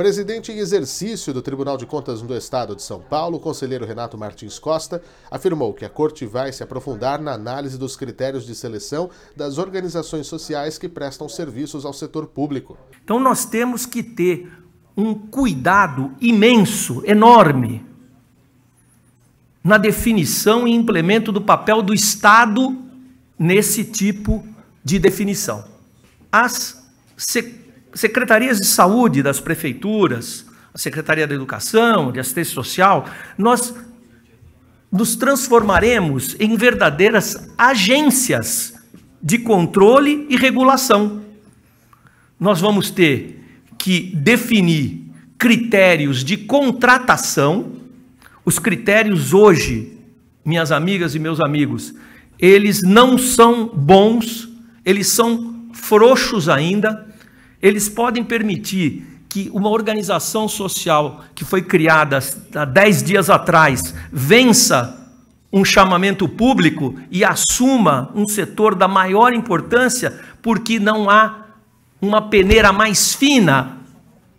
Presidente em exercício do Tribunal de Contas do Estado de São Paulo, o conselheiro Renato Martins Costa, afirmou que a Corte vai se aprofundar na análise dos critérios de seleção das organizações sociais que prestam serviços ao setor público. Então nós temos que ter um cuidado imenso, enorme, na definição e implemento do papel do Estado nesse tipo de definição. As secretarias de saúde das prefeituras, a Secretaria da Educação, de Assistência Social, nós nos transformaremos em verdadeiras agências de controle e regulação. Nós vamos ter que definir critérios de contratação. Os critérios hoje, minhas amigas e meus amigos, eles não são bons, eles são frouxos ainda eles podem permitir que uma organização social que foi criada há dez dias atrás vença um chamamento público e assuma um setor da maior importância, porque não há uma peneira mais fina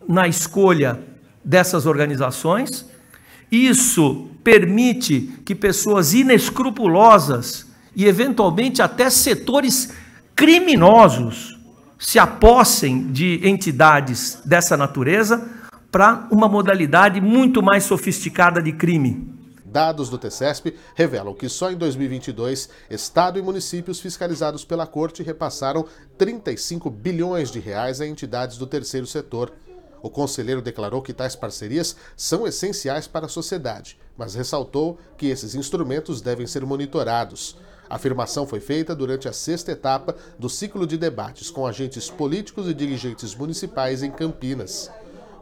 na escolha dessas organizações. Isso permite que pessoas inescrupulosas e, eventualmente, até setores criminosos se apossem de entidades dessa natureza para uma modalidade muito mais sofisticada de crime. Dados do TCESP revelam que só em 2022, Estado e municípios fiscalizados pela Corte repassaram 35 bilhões de reais a entidades do terceiro setor. O conselheiro declarou que tais parcerias são essenciais para a sociedade, mas ressaltou que esses instrumentos devem ser monitorados. A afirmação foi feita durante a sexta etapa do ciclo de debates com agentes políticos e dirigentes municipais em Campinas.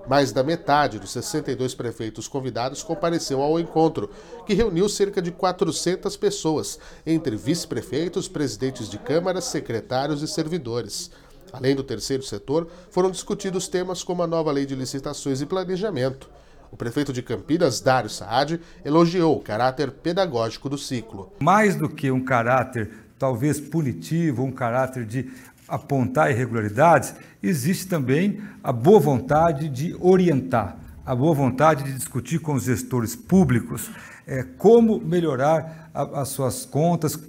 Mais da metade dos 62 prefeitos convidados compareceu ao encontro, que reuniu cerca de 400 pessoas, entre vice-prefeitos, presidentes de câmaras, secretários e servidores. Além do terceiro setor, foram discutidos temas como a nova lei de licitações e planejamento. O prefeito de Campinas, Dário Saad, elogiou o caráter pedagógico do ciclo. Mais do que um caráter talvez punitivo, um caráter de apontar irregularidades, existe também a boa vontade de orientar, a boa vontade de discutir com os gestores públicos é, como melhorar a, as suas contas,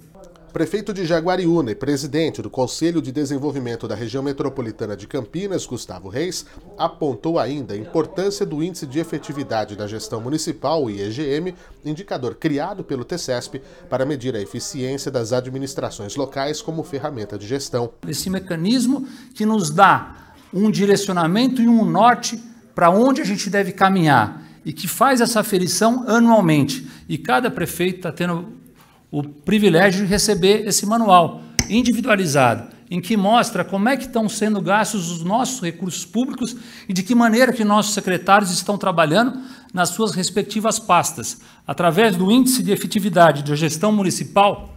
Prefeito de Jaguariúna e presidente do Conselho de Desenvolvimento da Região Metropolitana de Campinas, Gustavo Reis, apontou ainda a importância do Índice de Efetividade da Gestão Municipal, IEGM, indicador criado pelo TCESP para medir a eficiência das administrações locais como ferramenta de gestão. Esse mecanismo que nos dá um direcionamento e um norte para onde a gente deve caminhar e que faz essa aferição anualmente. E cada prefeito está tendo o privilégio de receber esse manual individualizado, em que mostra como é que estão sendo gastos os nossos recursos públicos e de que maneira que nossos secretários estão trabalhando nas suas respectivas pastas. Através do índice de efetividade da gestão municipal,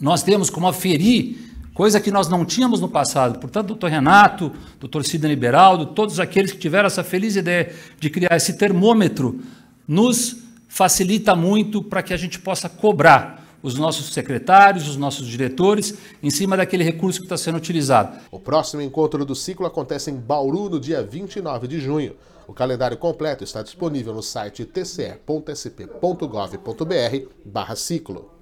nós temos como aferir coisa que nós não tínhamos no passado. Portanto, doutor Renato, doutor Cida Liberaldo, todos aqueles que tiveram essa feliz ideia de criar esse termômetro, nos facilita muito para que a gente possa cobrar os nossos secretários, os nossos diretores, em cima daquele recurso que está sendo utilizado. O próximo encontro do ciclo acontece em Bauru no dia 29 de junho. O calendário completo está disponível no site tce.sp.gov.br/ciclo.